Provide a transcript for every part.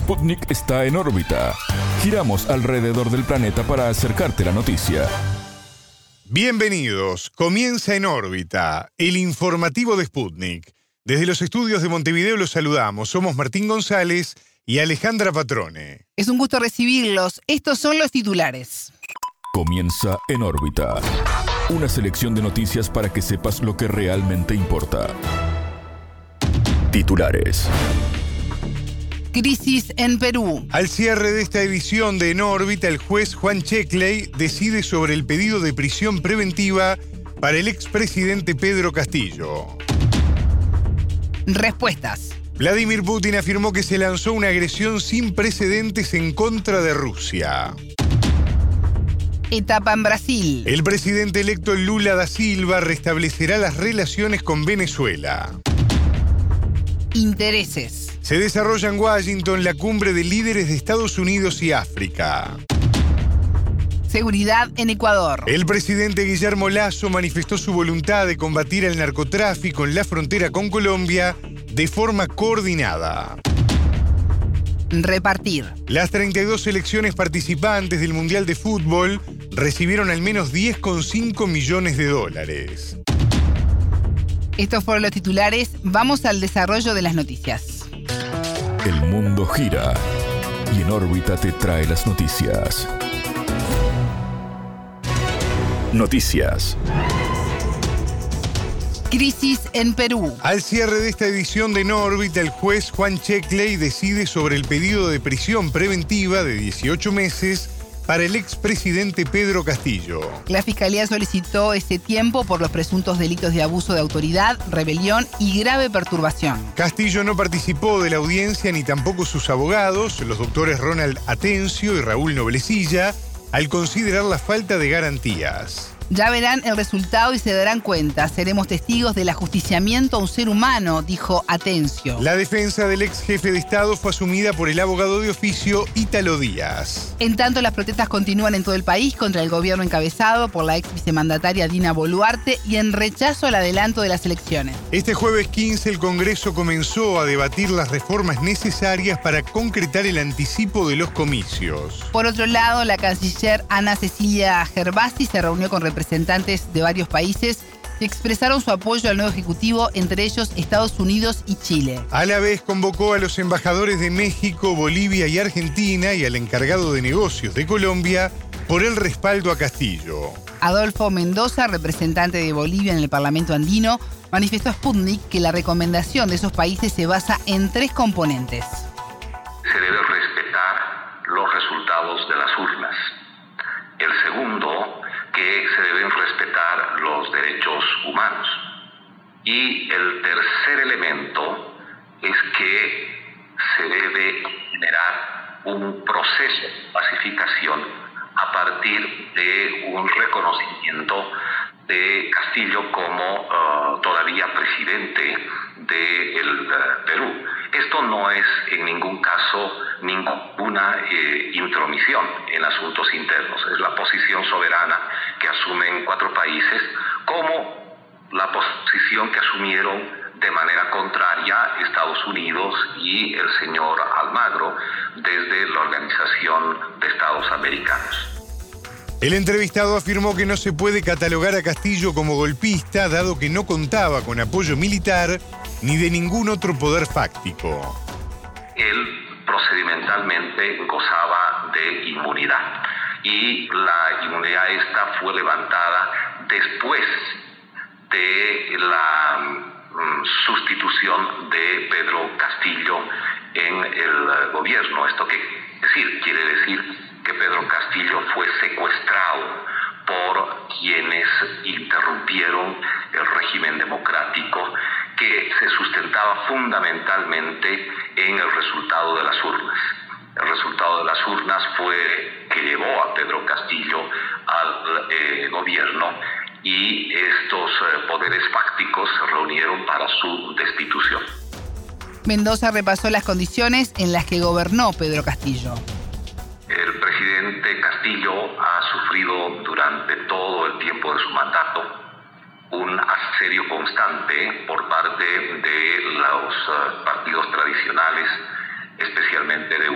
Sputnik está en órbita. Giramos alrededor del planeta para acercarte la noticia. Bienvenidos. Comienza en órbita, el informativo de Sputnik. Desde los estudios de Montevideo los saludamos. Somos Martín González y Alejandra Patrone. Es un gusto recibirlos. Estos son los titulares. Comienza en órbita. Una selección de noticias para que sepas lo que realmente importa. Titulares. Crisis en Perú. Al cierre de esta edición de En órbita, el juez Juan Checley decide sobre el pedido de prisión preventiva para el expresidente Pedro Castillo. Respuestas. Vladimir Putin afirmó que se lanzó una agresión sin precedentes en contra de Rusia. Etapa en Brasil. El presidente electo Lula da Silva restablecerá las relaciones con Venezuela. Intereses. Se desarrolla en Washington la cumbre de líderes de Estados Unidos y África. Seguridad en Ecuador. El presidente Guillermo Lazo manifestó su voluntad de combatir el narcotráfico en la frontera con Colombia de forma coordinada. Repartir. Las 32 selecciones participantes del Mundial de Fútbol recibieron al menos 10,5 millones de dólares. Estos fueron los titulares. Vamos al desarrollo de las noticias. El mundo gira y en órbita te trae las noticias. Noticias. Crisis en Perú. Al cierre de esta edición de Nórbita, el juez Juan Checley decide sobre el pedido de prisión preventiva de 18 meses para el expresidente Pedro Castillo. La Fiscalía solicitó ese tiempo por los presuntos delitos de abuso de autoridad, rebelión y grave perturbación. Castillo no participó de la audiencia ni tampoco sus abogados, los doctores Ronald Atencio y Raúl Noblecilla, al considerar la falta de garantías. Ya verán el resultado y se darán cuenta. Seremos testigos del ajusticiamiento a un ser humano, dijo Atencio. La defensa del ex jefe de Estado fue asumida por el abogado de oficio Ítalo Díaz. En tanto, las protestas continúan en todo el país contra el gobierno encabezado por la ex vicemandataria Dina Boluarte y en rechazo al adelanto de las elecciones. Este jueves 15 el Congreso comenzó a debatir las reformas necesarias para concretar el anticipo de los comicios. Por otro lado, la canciller Ana Cecilia Gervasi se reunió con representantes representantes de varios países que expresaron su apoyo al nuevo Ejecutivo, entre ellos Estados Unidos y Chile. A la vez convocó a los embajadores de México, Bolivia y Argentina y al encargado de negocios de Colombia por el respaldo a Castillo. Adolfo Mendoza, representante de Bolivia en el Parlamento andino, manifestó a Sputnik que la recomendación de esos países se basa en tres componentes. Se debe respetar los resultados de las urnas. El segundo que se deben respetar los derechos humanos. Y el tercer elemento es que se debe generar un proceso de pacificación a partir de un reconocimiento de Castillo como uh, todavía presidente del de uh, Perú. Esto no es en ningún caso ninguna eh, intromisión en asuntos internos. Es la posición soberana que asumen cuatro países como la posición que asumieron de manera contraria Estados Unidos y el señor Almagro desde la Organización de Estados Americanos. El entrevistado afirmó que no se puede catalogar a Castillo como golpista, dado que no contaba con apoyo militar ni de ningún otro poder fáctico. Él procedimentalmente gozaba de inmunidad y la inmunidad esta fue levantada después de la mm, sustitución de Pedro Castillo en el gobierno. ¿Esto qué decir? Quiere decir que Pedro Castillo fue secuestrado por quienes interrumpieron el régimen democrático que se sustentaba fundamentalmente en el resultado de las urnas. El resultado de las urnas fue que llevó a Pedro Castillo al eh, gobierno y estos eh, poderes fácticos se reunieron para su destitución. Mendoza repasó las condiciones en las que gobernó Pedro Castillo. El presidente Castillo ha sufrido durante todo el tiempo de su mandato un asedio constante por parte de los eh, partidos tradicionales, especialmente de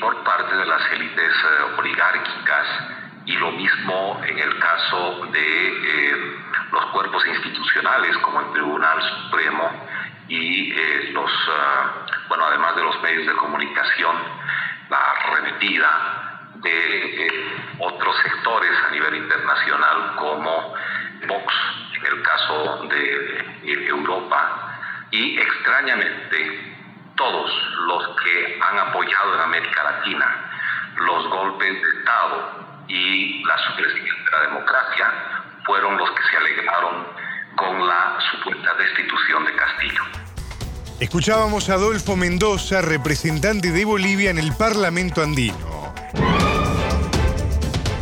por parte de las élites oligárquicas y lo mismo en el caso de los cuerpos institucionales como el Tribunal Supremo y los, bueno, además de los medios de comunicación, la arremetida de otros sectores a nivel internacional como Vox, en el caso de Europa, y extrañamente todos los que han apoyado en América Latina los golpes de Estado y la supresión de la democracia fueron los que se alegraron con la supuesta destitución de Castillo. Escuchábamos a Adolfo Mendoza, representante de Bolivia en el Parlamento andino.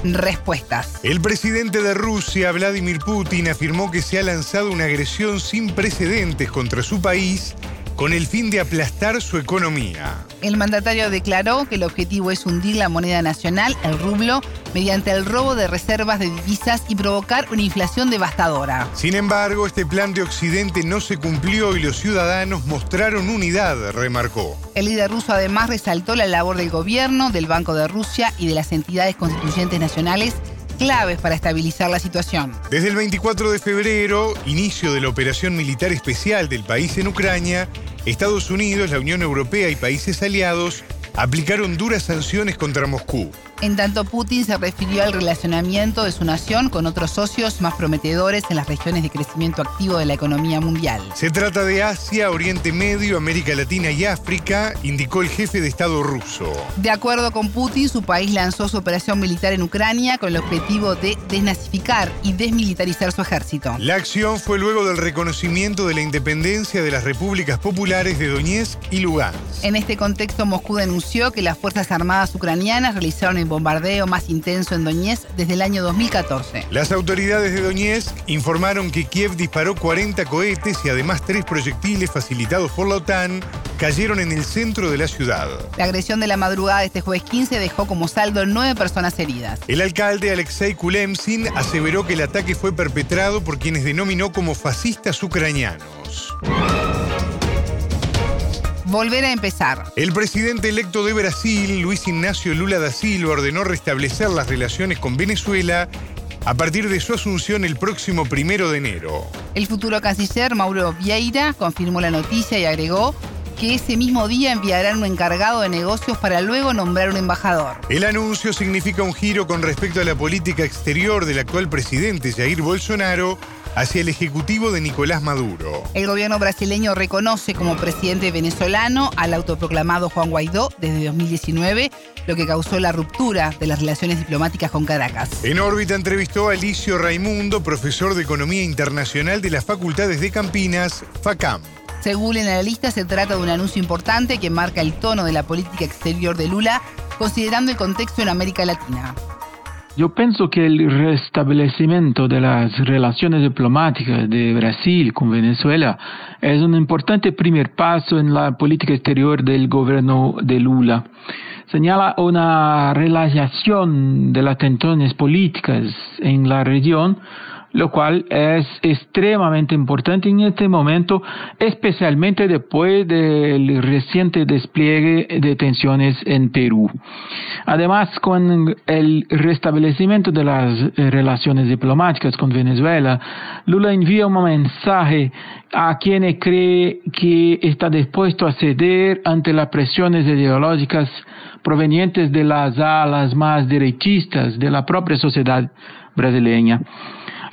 Respuestas. El presidente de Rusia, Vladimir Putin, afirmó que se ha lanzado una agresión sin precedentes contra su país con el fin de aplastar su economía. El mandatario declaró que el objetivo es hundir la moneda nacional, el rublo, mediante el robo de reservas de divisas y provocar una inflación devastadora. Sin embargo, este plan de Occidente no se cumplió y los ciudadanos mostraron unidad, remarcó. El líder ruso además resaltó la labor del gobierno, del Banco de Rusia y de las entidades constituyentes nacionales claves para estabilizar la situación. Desde el 24 de febrero, inicio de la operación militar especial del país en Ucrania, Estados Unidos, la Unión Europea y países aliados aplicaron duras sanciones contra Moscú. En tanto, Putin se refirió al relacionamiento de su nación con otros socios más prometedores en las regiones de crecimiento activo de la economía mundial. Se trata de Asia, Oriente Medio, América Latina y África, indicó el jefe de Estado ruso. De acuerdo con Putin, su país lanzó su operación militar en Ucrania con el objetivo de desnazificar y desmilitarizar su ejército. La acción fue luego del reconocimiento de la independencia de las repúblicas populares de Donetsk y Lugansk. En este contexto, Moscú denunció que las Fuerzas Armadas ucranianas realizaron el bombardeo más intenso en Donetsk desde el año 2014. Las autoridades de Donetsk informaron que Kiev disparó 40 cohetes y además tres proyectiles facilitados por la OTAN cayeron en el centro de la ciudad. La agresión de la madrugada de este jueves 15 dejó como saldo nueve personas heridas. El alcalde Alexei Kulemsin aseveró que el ataque fue perpetrado por quienes denominó como fascistas ucranianos volver a empezar. El presidente electo de Brasil, Luis Ignacio Lula da Silva, ordenó restablecer las relaciones con Venezuela a partir de su asunción el próximo primero de enero. El futuro canciller Mauro Vieira confirmó la noticia y agregó que ese mismo día enviarán un encargado de negocios para luego nombrar un embajador. El anuncio significa un giro con respecto a la política exterior del actual presidente Jair Bolsonaro hacia el Ejecutivo de Nicolás Maduro. El gobierno brasileño reconoce como presidente venezolano al autoproclamado Juan Guaidó desde 2019, lo que causó la ruptura de las relaciones diplomáticas con Caracas. En órbita entrevistó a Alicio Raimundo, profesor de Economía Internacional de las Facultades de Campinas, FACAM. Según el analista, se trata de un anuncio importante que marca el tono de la política exterior de Lula, considerando el contexto en América Latina. Yo pienso que el restablecimiento de las relaciones diplomáticas de Brasil con Venezuela es un importante primer paso en la política exterior del gobierno de Lula. Señala una relajación de las tensiones políticas en la región lo cual es extremadamente importante en este momento, especialmente después del reciente despliegue de tensiones en Perú. Además, con el restablecimiento de las eh, relaciones diplomáticas con Venezuela, Lula envía un mensaje a quienes cree que está dispuesto a ceder ante las presiones ideológicas provenientes de las alas más derechistas de la propia sociedad brasileña.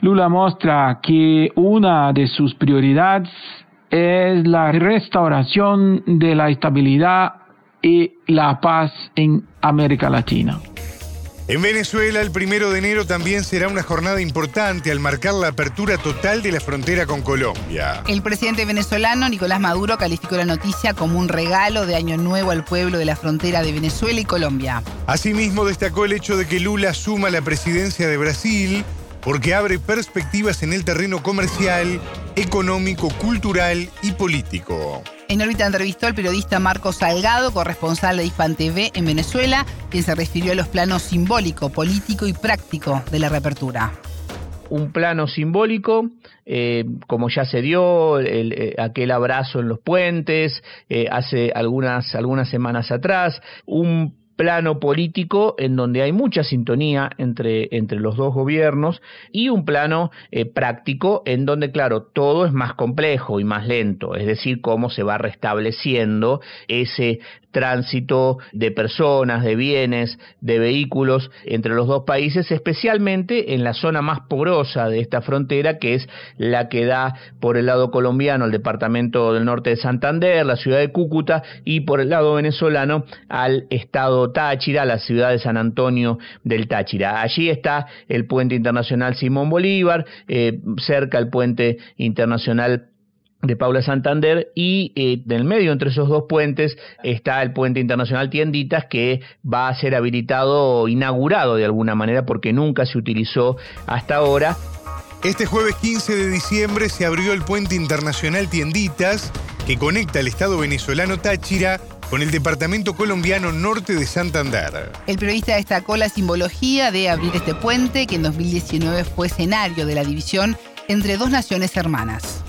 Lula muestra que una de sus prioridades es la restauración de la estabilidad y la paz en América Latina. En Venezuela, el primero de enero también será una jornada importante al marcar la apertura total de la frontera con Colombia. El presidente venezolano Nicolás Maduro calificó la noticia como un regalo de Año Nuevo al pueblo de la frontera de Venezuela y Colombia. Asimismo, destacó el hecho de que Lula suma la presidencia de Brasil porque abre perspectivas en el terreno comercial, económico, cultural y político. En órbita entrevistó al periodista Marco Salgado, corresponsal de Hispan TV en Venezuela, quien se refirió a los planos simbólico, político y práctico de la reapertura un plano simbólico, eh, como ya se dio eh, aquel abrazo en los puentes eh, hace algunas, algunas semanas atrás, un plano político en donde hay mucha sintonía entre, entre los dos gobiernos y un plano eh, práctico en donde, claro, todo es más complejo y más lento, es decir, cómo se va restableciendo ese tránsito de personas, de bienes, de vehículos entre los dos países, especialmente en la zona más porosa de esta frontera, que es la que da por el lado colombiano al departamento del norte de Santander, la ciudad de Cúcuta, y por el lado venezolano al estado Táchira, la ciudad de San Antonio del Táchira. Allí está el puente internacional Simón Bolívar, eh, cerca el puente internacional de Paula Santander y eh, en el medio entre esos dos puentes está el puente internacional Tienditas que va a ser habilitado, inaugurado de alguna manera porque nunca se utilizó hasta ahora. Este jueves 15 de diciembre se abrió el puente internacional Tienditas que conecta el estado venezolano Táchira con el departamento colombiano norte de Santander. El periodista destacó la simbología de abrir este puente que en 2019 fue escenario de la división entre dos naciones hermanas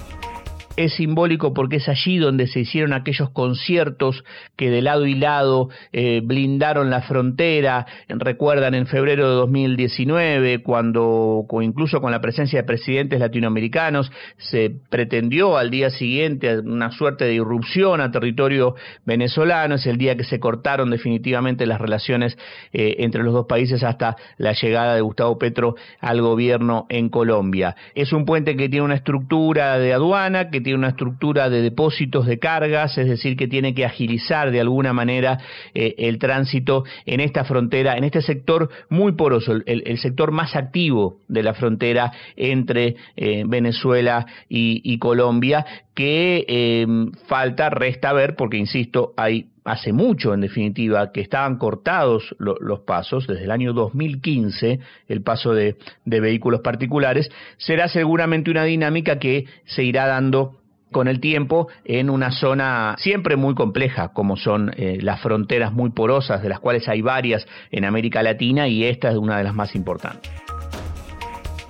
es simbólico porque es allí donde se hicieron aquellos conciertos que de lado y lado eh, blindaron la frontera. Recuerdan en febrero de 2019, cuando incluso con la presencia de presidentes latinoamericanos se pretendió al día siguiente una suerte de irrupción a territorio venezolano. Es el día que se cortaron definitivamente las relaciones eh, entre los dos países hasta la llegada de Gustavo Petro al gobierno en Colombia. Es un puente que tiene una estructura de aduana que tiene una estructura de depósitos de cargas, es decir, que tiene que agilizar de alguna manera eh, el tránsito en esta frontera, en este sector muy poroso, el, sector más activo de la frontera entre eh, Venezuela y, Colombia, que eh, falta, resta ver, porque insisto, hay hace mucho, en definitiva, que estaban cortados los pasos, desde el año 2015, el paso de, vehículos particulares, será seguramente una dinámica que se irá dando con el tiempo en una zona siempre muy compleja, como son eh, las fronteras muy porosas, de las cuales hay varias en América Latina y esta es una de las más importantes.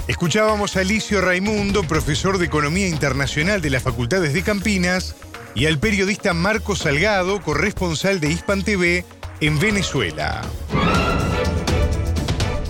Escuchábamos a Alicio Raimundo, profesor de Economía Internacional de las Facultades de Campinas, y al periodista Marco Salgado, corresponsal de Hispan TV en Venezuela.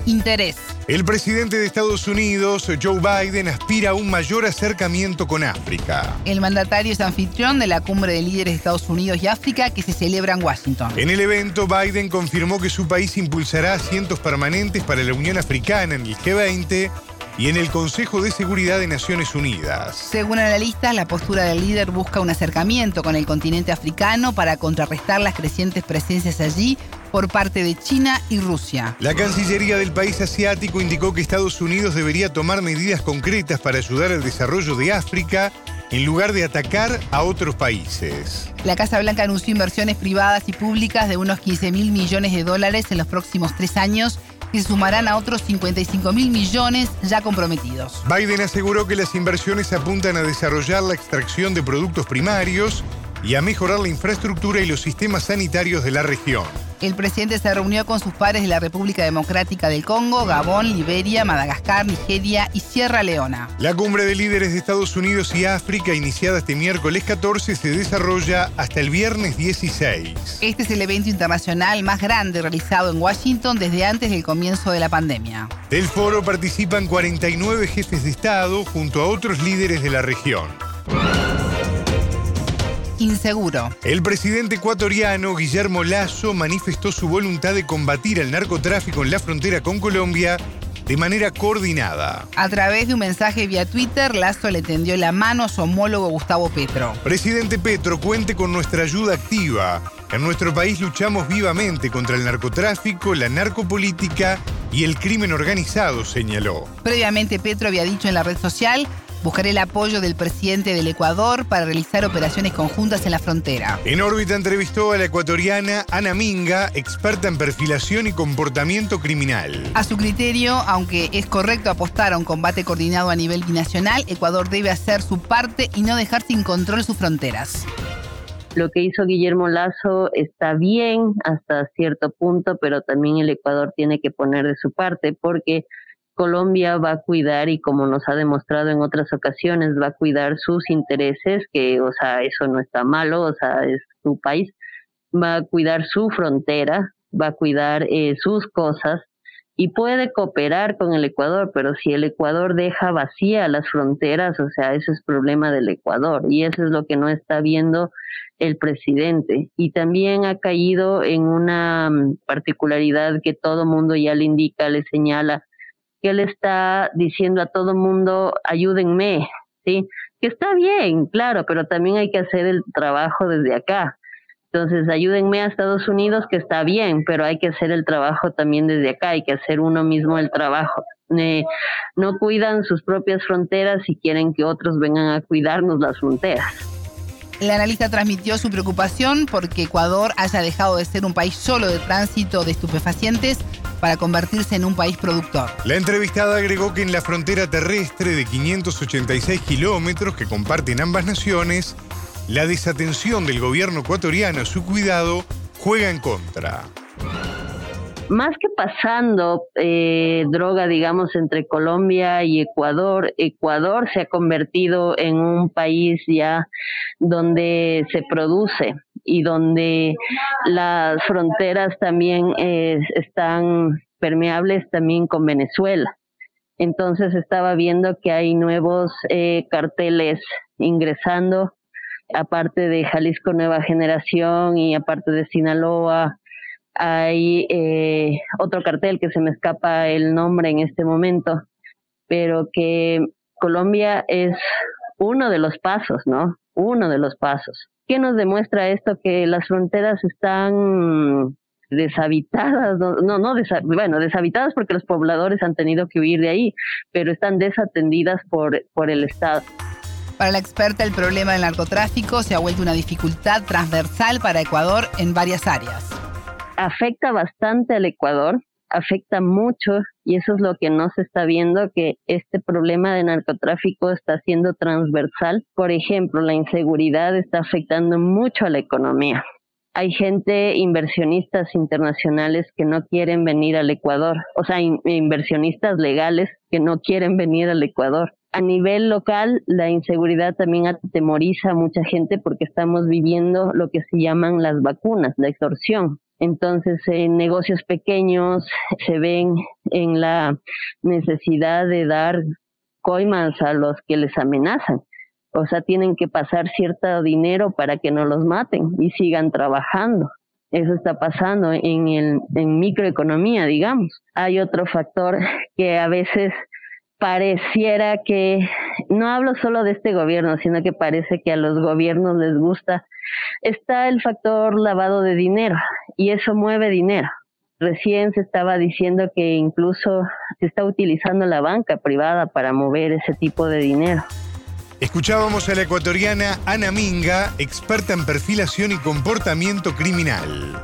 Interés. El presidente de Estados Unidos, Joe Biden, aspira a un mayor acercamiento con África. El mandatario es anfitrión de la cumbre de líderes de Estados Unidos y África que se celebra en Washington. En el evento, Biden confirmó que su país impulsará asientos permanentes para la Unión Africana en el G20 y en el Consejo de Seguridad de Naciones Unidas. Según analistas, la postura del líder busca un acercamiento con el continente africano para contrarrestar las crecientes presencias allí por parte de China y Rusia. La Cancillería del país asiático indicó que Estados Unidos debería tomar medidas concretas para ayudar al desarrollo de África en lugar de atacar a otros países. La Casa Blanca anunció inversiones privadas y públicas de unos 15 mil millones de dólares en los próximos tres años que sumarán a otros 55 mil millones ya comprometidos. Biden aseguró que las inversiones apuntan a desarrollar la extracción de productos primarios y a mejorar la infraestructura y los sistemas sanitarios de la región. El presidente se reunió con sus pares de la República Democrática del Congo, Gabón, Liberia, Madagascar, Nigeria y Sierra Leona. La cumbre de líderes de Estados Unidos y África, iniciada este miércoles 14, se desarrolla hasta el viernes 16. Este es el evento internacional más grande realizado en Washington desde antes del comienzo de la pandemia. Del foro participan 49 jefes de Estado junto a otros líderes de la región inseguro. El presidente ecuatoriano Guillermo Lazo manifestó su voluntad de combatir el narcotráfico en la frontera con Colombia de manera coordinada. A través de un mensaje vía Twitter, Lazo le tendió la mano a su homólogo Gustavo Petro. Presidente Petro, cuente con nuestra ayuda activa. En nuestro país luchamos vivamente contra el narcotráfico, la narcopolítica y el crimen organizado, señaló. Previamente Petro había dicho en la red social Buscaré el apoyo del presidente del Ecuador para realizar operaciones conjuntas en la frontera. En órbita entrevistó a la ecuatoriana Ana Minga, experta en perfilación y comportamiento criminal. A su criterio, aunque es correcto apostar a un combate coordinado a nivel binacional, Ecuador debe hacer su parte y no dejar sin control sus fronteras. Lo que hizo Guillermo Lazo está bien hasta cierto punto, pero también el Ecuador tiene que poner de su parte porque Colombia va a cuidar y como nos ha demostrado en otras ocasiones, va a cuidar sus intereses, que, o sea, eso no está malo, o sea, es su país, va a cuidar su frontera va a cuidar eh, sus cosas y puede cooperar con el Ecuador, pero si el Ecuador deja vacía las fronteras, o sea, ese es problema del Ecuador y eso es lo que no está viendo el presidente. Y también ha caído en una mm, particularidad que todo mundo ya le indica, le señala, que él está diciendo a todo mundo, ayúdenme, ¿sí? Que está bien, claro, pero también hay que hacer el trabajo desde acá. Entonces, ayúdenme a Estados Unidos, que está bien, pero hay que hacer el trabajo también desde acá, hay que hacer uno mismo el trabajo. Eh, no cuidan sus propias fronteras y quieren que otros vengan a cuidarnos las fronteras. El analista transmitió su preocupación porque Ecuador haya dejado de ser un país solo de tránsito de estupefacientes para convertirse en un país productor. La entrevistada agregó que en la frontera terrestre de 586 kilómetros que comparten ambas naciones, la desatención del gobierno ecuatoriano a su cuidado juega en contra. Más que pasando eh, droga, digamos, entre Colombia y Ecuador, Ecuador se ha convertido en un país ya donde se produce y donde las fronteras también eh, están permeables también con Venezuela. Entonces estaba viendo que hay nuevos eh, carteles ingresando aparte de Jalisco Nueva Generación y aparte de Sinaloa, hay eh, otro cartel que se me escapa el nombre en este momento, pero que Colombia es uno de los pasos, ¿no? Uno de los pasos. ¿Qué nos demuestra esto? Que las fronteras están deshabitadas, no, no, bueno, deshabitadas porque los pobladores han tenido que huir de ahí, pero están desatendidas por, por el Estado. Para la experta, el problema del narcotráfico se ha vuelto una dificultad transversal para Ecuador en varias áreas. Afecta bastante al Ecuador, afecta mucho y eso es lo que no se está viendo, que este problema de narcotráfico está siendo transversal. Por ejemplo, la inseguridad está afectando mucho a la economía. Hay gente, inversionistas internacionales que no quieren venir al Ecuador, o sea, inversionistas legales que no quieren venir al Ecuador a nivel local, la inseguridad también atemoriza a mucha gente porque estamos viviendo lo que se llaman las vacunas, la extorsión. Entonces, en negocios pequeños se ven en la necesidad de dar coimas a los que les amenazan. O sea, tienen que pasar cierto dinero para que no los maten y sigan trabajando. Eso está pasando en, el, en microeconomía, digamos. Hay otro factor que a veces pareciera que, no hablo solo de este gobierno, sino que parece que a los gobiernos les gusta, está el factor lavado de dinero y eso mueve dinero. Recién se estaba diciendo que incluso se está utilizando la banca privada para mover ese tipo de dinero. Escuchábamos a la ecuatoriana Ana Minga, experta en perfilación y comportamiento criminal.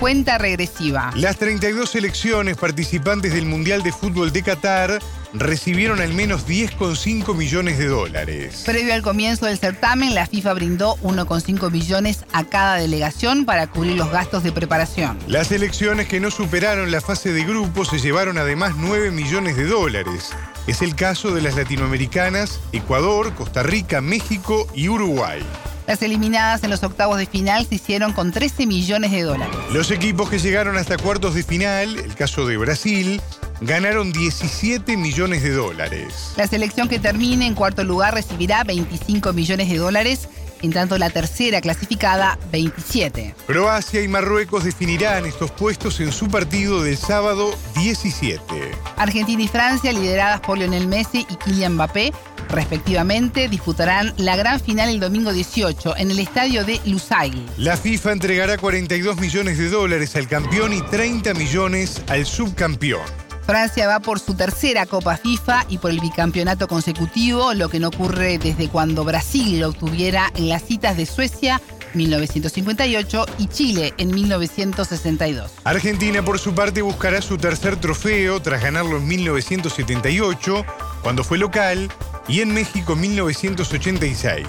Cuenta regresiva. Las 32 selecciones participantes del Mundial de Fútbol de Qatar recibieron al menos 10,5 millones de dólares. Previo al comienzo del certamen, la FIFA brindó 1,5 millones a cada delegación para cubrir los gastos de preparación. Las selecciones que no superaron la fase de grupo se llevaron además 9 millones de dólares. Es el caso de las latinoamericanas, Ecuador, Costa Rica, México y Uruguay. Las eliminadas en los octavos de final se hicieron con 13 millones de dólares. Los equipos que llegaron hasta cuartos de final, el caso de Brasil, ganaron 17 millones de dólares. La selección que termine en cuarto lugar recibirá 25 millones de dólares, en tanto la tercera clasificada 27. Croacia y Marruecos definirán estos puestos en su partido del sábado 17. Argentina y Francia, lideradas por Lionel Messi y Kylian Mbappé, respectivamente, disputarán la gran final el domingo 18 en el estadio de Lusail. La FIFA entregará 42 millones de dólares al campeón y 30 millones al subcampeón. Francia va por su tercera Copa FIFA y por el bicampeonato consecutivo, lo que no ocurre desde cuando Brasil lo obtuviera en las citas de Suecia 1958 y Chile en 1962. Argentina por su parte buscará su tercer trofeo tras ganarlo en 1978, cuando fue local, y en México 1986.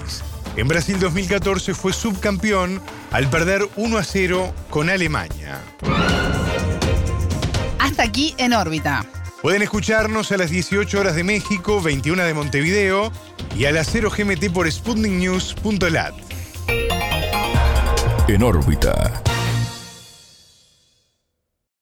En Brasil 2014 fue subcampeón al perder 1 a 0 con Alemania. Hasta aquí en órbita. Pueden escucharnos a las 18 horas de México, 21 de Montevideo y a las 0 GMT por sputniknews.lat. En órbita.